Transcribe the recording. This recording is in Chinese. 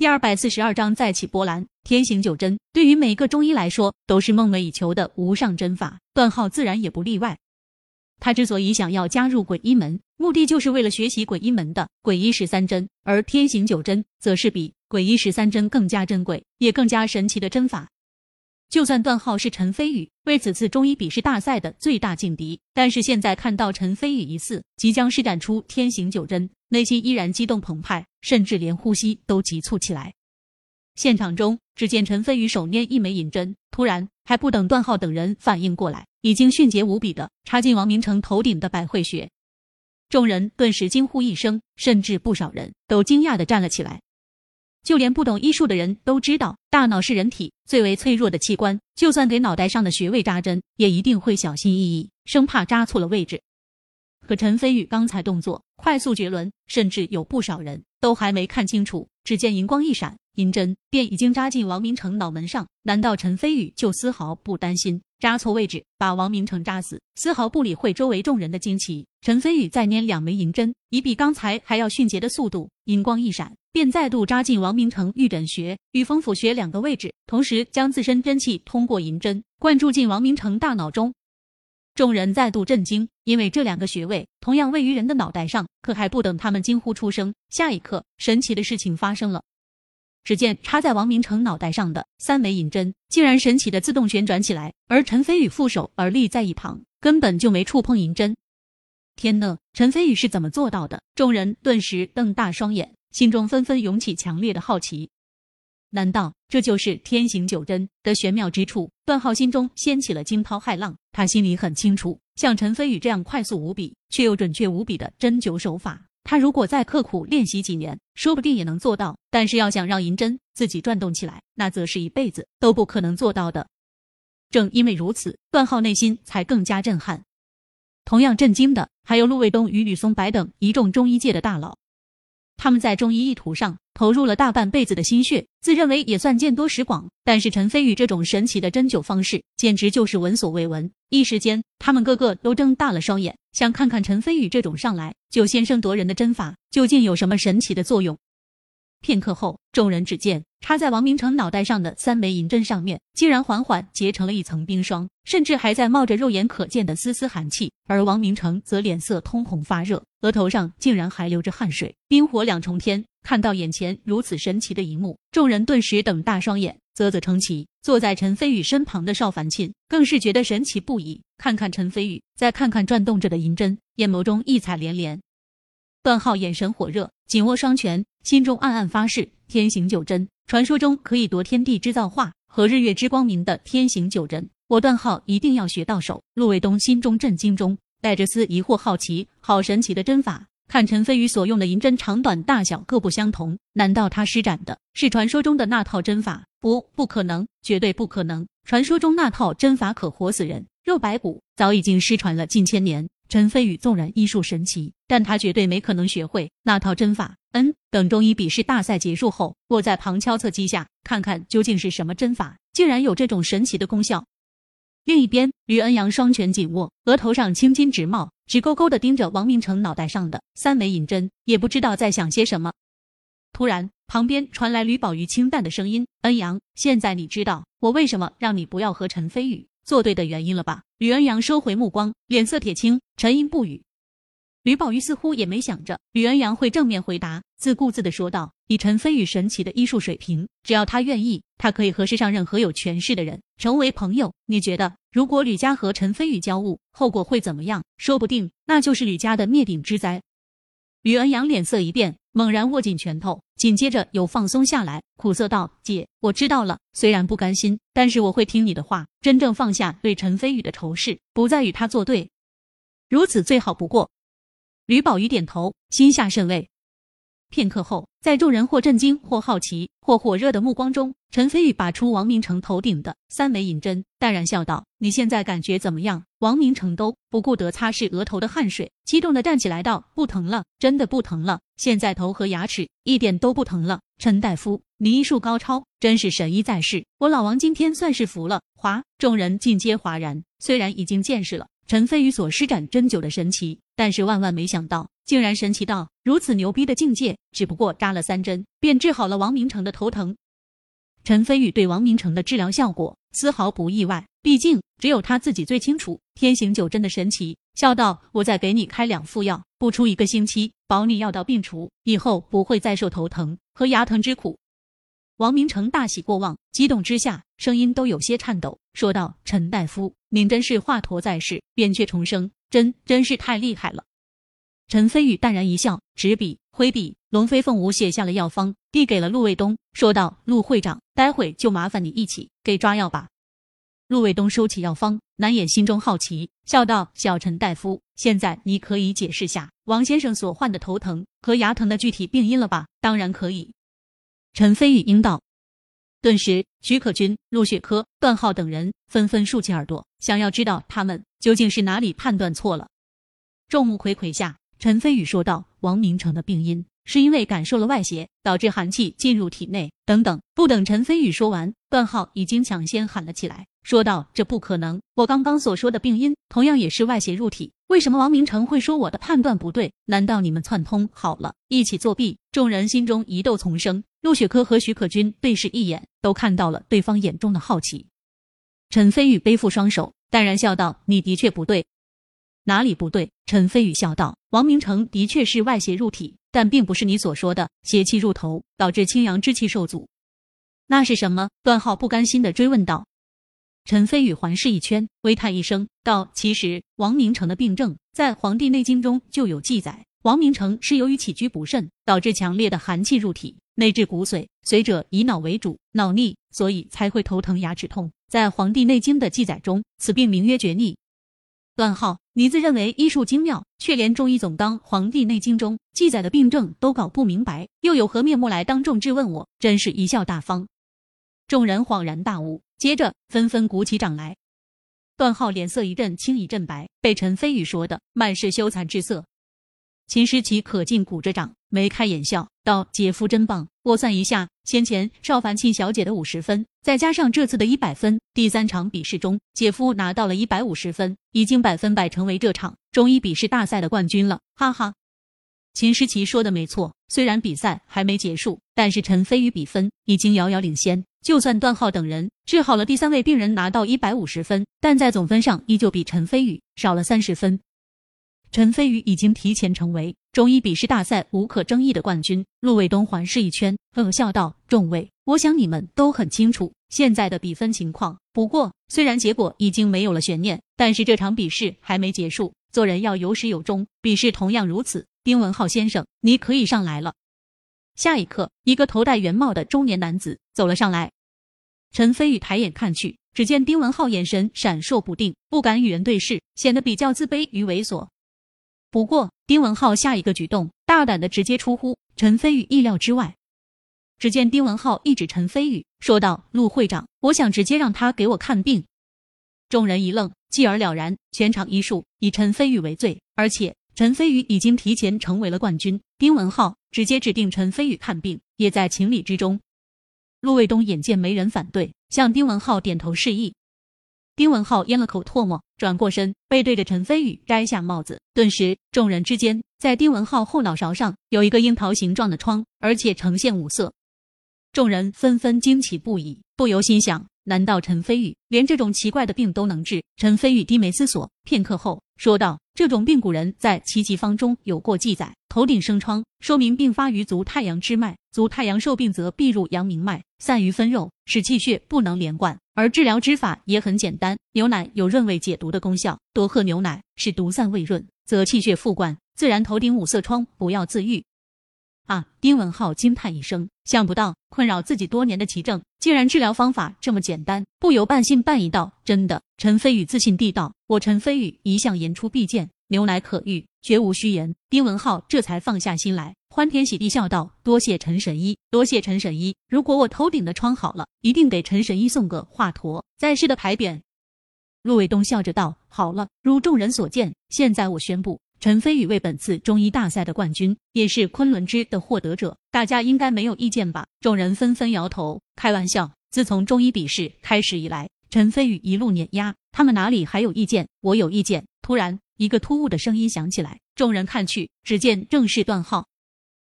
第二百四十二章再起波澜。天行九针对于每个中医来说都是梦寐以求的无上针法，段浩自然也不例外。他之所以想要加入鬼医门，目的就是为了学习鬼医门的鬼医十三针，而天行九针则是比鬼医十三针更加珍贵也更加神奇的针法。就算段浩是陈飞宇为此次中医比试大赛的最大劲敌，但是现在看到陈飞宇一次即将施展出天行九针。内心依然激动澎湃，甚至连呼吸都急促起来。现场中，只见陈飞宇手捏一枚银针，突然还不等段浩等人反应过来，已经迅捷无比的插进王明成头顶的百会穴。众人顿时惊呼一声，甚至不少人都惊讶的站了起来。就连不懂医术的人都知道，大脑是人体最为脆弱的器官，就算给脑袋上的穴位扎针，也一定会小心翼翼，生怕扎错了位置。可陈飞宇刚才动作快速绝伦，甚至有不少人都还没看清楚，只见银光一闪，银针便已经扎进王明成脑门上。难道陈飞宇就丝毫不担心扎错位置把王明成扎死，丝毫不理会周围众人的惊奇？陈飞宇再捏两枚银针，以比刚才还要迅捷的速度，银光一闪，便再度扎进王明成玉枕穴与风府穴两个位置，同时将自身真气通过银针灌注进王明成大脑中。众人再度震惊，因为这两个穴位同样位于人的脑袋上。可还不等他们惊呼出声，下一刻，神奇的事情发生了。只见插在王明成脑袋上的三枚银针，竟然神奇的自动旋转起来，而陈飞宇负手而立在一旁，根本就没触碰银针。天呐，陈飞宇是怎么做到的？众人顿时瞪大双眼，心中纷纷涌起强烈的好奇。难道这就是天行九针的玄妙之处？段浩心中掀起了惊涛骇浪。他心里很清楚，像陈飞宇这样快速无比却又准确无比的针灸手法，他如果再刻苦练习几年，说不定也能做到。但是要想让银针自己转动起来，那则是一辈子都不可能做到的。正因为如此，段浩内心才更加震撼。同样震惊的还有陆卫东与吕松柏等一众中医界的大佬。他们在中医一途上投入了大半辈子的心血，自认为也算见多识广。但是陈飞宇这种神奇的针灸方式，简直就是闻所未闻。一时间，他们个个都睁大了双眼，想看看陈飞宇这种上来就先声夺人的针法究竟有什么神奇的作用。片刻后，众人只见插在王明成脑袋上的三枚银针上面，竟然缓缓结成了一层冰霜，甚至还在冒着肉眼可见的丝丝寒气。而王明成则脸色通红发热，额头上竟然还流着汗水，冰火两重天。看到眼前如此神奇的一幕，众人顿时瞪大双眼，啧啧称奇。坐在陈飞宇身旁的邵凡沁更是觉得神奇不已。看看陈飞宇，再看看转动着的银针，眼眸中异彩连连。段浩眼神火热，紧握双拳，心中暗暗发誓：天行九针，传说中可以夺天地之造化和日月之光明的天行九针，我段浩一定要学到手。陆卫东心中震惊中带着丝疑惑好奇，好神奇的针法！看陈飞宇所用的银针长短大小各不相同，难道他施展的是传说中的那套针法？不，不可能，绝对不可能！传说中那套针法可活死人，肉白骨，早已经失传了近千年。陈飞宇纵然医术神奇，但他绝对没可能学会那套针法。嗯，等中医比试大赛结束后，我在旁敲侧击下看看究竟是什么针法，竟然有这种神奇的功效。另一边，吕恩阳双拳紧握，额头上青筋直冒，直勾勾的盯着王明成脑袋上的三枚银针，也不知道在想些什么。突然，旁边传来吕宝玉清淡的声音：“恩阳，现在你知道我为什么让你不要和陈飞宇作对的原因了吧？”吕恩阳收回目光，脸色铁青，沉吟不语。吕宝玉似乎也没想着吕恩阳会正面回答，自顾自的说道：“以陈飞宇神奇的医术水平，只要他愿意，他可以和世上任何有权势的人成为朋友。你觉得，如果吕家和陈飞宇交恶，后果会怎么样？说不定那就是吕家的灭顶之灾。”吕恩阳脸色一变，猛然握紧拳头，紧接着又放松下来，苦涩道：“姐，我知道了。虽然不甘心，但是我会听你的话，真正放下对陈飞宇的仇视，不再与他作对。如此最好不过。”吕宝玉点头，心下甚慰。片刻后，在众人或震惊、或好奇、或火热的目光中，陈飞宇拔出王明成头顶的三枚银针，淡然笑道：“你现在感觉怎么样？”王明成都不顾得擦拭额头的汗水，激动的站起来道：“不疼了，真的不疼了，现在头和牙齿一点都不疼了。陈大夫，你医术高超，真是神医在世，我老王今天算是服了。”哗，众人尽皆哗然。虽然已经见识了陈飞宇所施展针灸的神奇。但是万万没想到，竟然神奇到如此牛逼的境界，只不过扎了三针便治好了王明成的头疼。陈飞宇对王明成的治疗效果丝毫不意外，毕竟只有他自己最清楚天行九针的神奇，笑道：“我再给你开两副药，不出一个星期，保你药到病除，以后不会再受头疼和牙疼之苦。”王明成大喜过望，激动之下声音都有些颤抖，说道：“陈大夫，您真是华佗在世，扁鹊重生，真真是太厉害了。”陈飞宇淡然一笑，执笔挥笔，龙飞凤舞写下了药方，递给了陆卫东，说道：“陆会长，待会就麻烦你一起给抓药吧。”陆卫东收起药方，难掩心中好奇，笑道：“小陈大夫，现在你可以解释下王先生所患的头疼和牙疼的具体病因了吧？”“当然可以。”陈飞宇应道，顿时，徐可君、陆雪珂、段浩等人纷纷竖起耳朵，想要知道他们究竟是哪里判断错了。众目睽睽下，陈飞宇说道：“王明成的病因是因为感受了外邪，导致寒气进入体内。”等等。不等陈飞宇说完，段浩已经抢先喊了起来。说道：“这不可能！我刚刚所说的病因，同样也是外邪入体。为什么王明成会说我的判断不对？难道你们串通好了，一起作弊？”众人心中疑窦丛生。陆雪珂和徐可君对视一眼，都看到了对方眼中的好奇。陈飞宇背负双手，淡然笑道：“你的确不对，哪里不对？”陈飞宇笑道：“王明成的确是外邪入体，但并不是你所说的邪气入头，导致清阳之气受阻。那是什么？”段浩不甘心的追问道。陈飞宇环视一圈，微叹一声，道：“其实王明成的病症在《黄帝内经》中就有记载。王明成是由于起居不慎，导致强烈的寒气入体，内至骨髓，随者以脑为主，脑逆，所以才会头疼、牙齿痛。在《黄帝内经》的记载中，此病名曰厥逆。”段浩，你自认为医术精妙，却连中医总纲《黄帝内经》中记载的病症都搞不明白，又有何面目来当众质问我？真是贻笑大方！众人恍然大悟。接着纷纷鼓起掌来，段浩脸色一阵青一阵白，被陈飞宇说的满是羞惭之色。秦时奇可劲鼓着掌，眉开眼笑道：“姐夫真棒！我算一下，先前邵凡庆小姐的五十分，再加上这次的一百分，第三场比试中，姐夫拿到了一百五十分，已经百分百成为这场中医比试大赛的冠军了。”哈哈。秦诗琪说的没错，虽然比赛还没结束，但是陈飞宇比分已经遥遥领先。就算段浩等人治好了第三位病人，拿到一百五十分，但在总分上依旧比陈飞宇少了三十分。陈飞宇已经提前成为中医笔试大赛无可争议的冠军。陆卫东环视一圈，冷笑道：“众位，我想你们都很清楚现在的比分情况。不过，虽然结果已经没有了悬念，但是这场比试还没结束，做人要有始有终。比试同样如此。丁文浩先生，你可以上来了。”下一刻，一个头戴圆帽的中年男子走了上来。陈飞宇抬眼看去，只见丁文浩眼神闪烁不定，不敢与人对视，显得比较自卑与猥琐。不过，丁文浩下一个举动大胆的直接出乎陈飞宇意料之外。只见丁文浩一指陈飞宇，说道：“陆会长，我想直接让他给我看病。”众人一愣，继而了然，全场医术以陈飞宇为最，而且。陈飞宇已经提前成为了冠军，丁文浩直接指定陈飞宇看病，也在情理之中。陆卫东眼见没人反对，向丁文浩点头示意。丁文浩咽了口唾沫，转过身，背对着陈飞宇摘下帽子。顿时，众人之间，在丁文浩后脑勺上有一个樱桃形状的疮，而且呈现五色。众人纷纷惊奇不已，不由心想。难道陈飞宇连这种奇怪的病都能治？陈飞宇低眉思索片刻后说道：“这种病古人在奇疾方中有过记载，头顶生疮，说明病发于足太阳之脉，足太阳受病则必入阳明脉，散于分肉，使气血不能连贯。而治疗之法也很简单，牛奶有润胃解毒的功效，多喝牛奶，使毒散胃润，则气血复贯，自然头顶五色疮不要自愈。”啊！丁文浩惊叹一声，想不到困扰自己多年的奇症，竟然治疗方法这么简单，不由半信半疑道：“真的？”陈飞宇自信地道：“我陈飞宇一向言出必践，牛奶可遇，绝无虚言。”丁文浩这才放下心来，欢天喜地笑道：“多谢陈神医，多谢陈神医！如果我头顶的疮好了，一定给陈神医送个华佗在世的牌匾。”陆卫东笑着道：“好了，如众人所见，现在我宣布。”陈飞宇为本次中医大赛的冠军，也是昆仑之的获得者，大家应该没有意见吧？众人纷纷摇头，开玩笑。自从中医笔试开始以来，陈飞宇一路碾压，他们哪里还有意见？我有意见。突然，一个突兀的声音响起来，众人看去，只见正是段浩。